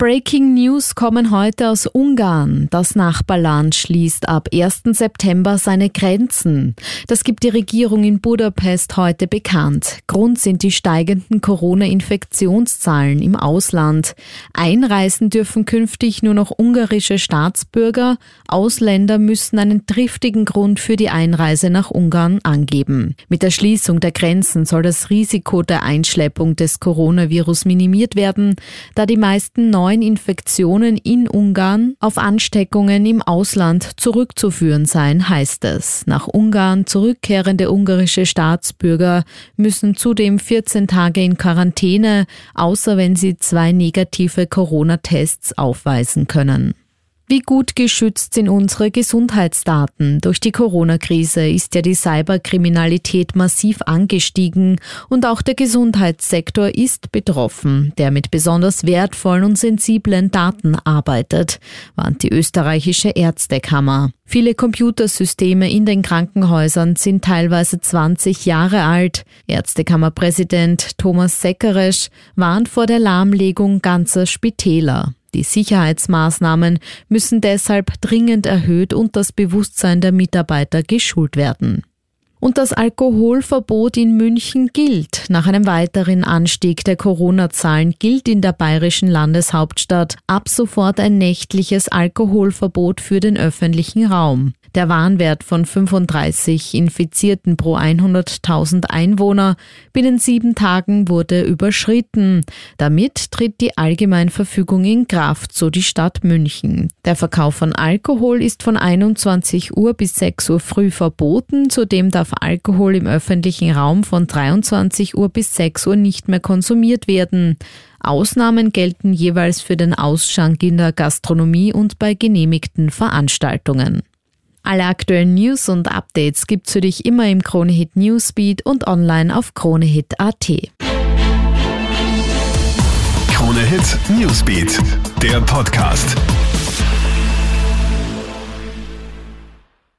Breaking News kommen heute aus Ungarn. Das Nachbarland schließt ab 1. September seine Grenzen. Das gibt die Regierung in Budapest heute bekannt. Grund sind die steigenden Corona-Infektionszahlen im Ausland. Einreisen dürfen künftig nur noch ungarische Staatsbürger. Ausländer müssen einen triftigen Grund für die Einreise nach Ungarn angeben. Mit der Schließung der Grenzen soll das Risiko der Einschleppung des Coronavirus minimiert werden, da die meisten neuen neuen Infektionen in Ungarn auf Ansteckungen im Ausland zurückzuführen seien, heißt es. Nach Ungarn zurückkehrende ungarische Staatsbürger müssen zudem 14 Tage in Quarantäne, außer wenn sie zwei negative Corona-Tests aufweisen können. Wie gut geschützt sind unsere Gesundheitsdaten? Durch die Corona-Krise ist ja die Cyberkriminalität massiv angestiegen und auch der Gesundheitssektor ist betroffen, der mit besonders wertvollen und sensiblen Daten arbeitet, warnt die österreichische Ärztekammer. Viele Computersysteme in den Krankenhäusern sind teilweise 20 Jahre alt. Ärztekammerpräsident Thomas Seckeresch warnt vor der Lahmlegung ganzer Spitäler. Die Sicherheitsmaßnahmen müssen deshalb dringend erhöht und das Bewusstsein der Mitarbeiter geschult werden. Und das Alkoholverbot in München gilt. Nach einem weiteren Anstieg der Corona-Zahlen gilt in der bayerischen Landeshauptstadt ab sofort ein nächtliches Alkoholverbot für den öffentlichen Raum. Der Warnwert von 35 Infizierten pro 100.000 Einwohner binnen sieben Tagen wurde überschritten. Damit tritt die Allgemeinverfügung in Kraft, so die Stadt München. Der Verkauf von Alkohol ist von 21 Uhr bis 6 Uhr früh verboten. Zudem darf Alkohol im öffentlichen Raum von 23 Uhr bis 6 Uhr nicht mehr konsumiert werden. Ausnahmen gelten jeweils für den Ausschank in der Gastronomie und bei genehmigten Veranstaltungen. Alle aktuellen News und Updates gibt's für dich immer im Kronehit Newsbeat und online auf kronehit.at. Kronehit Newsbeat, der Podcast.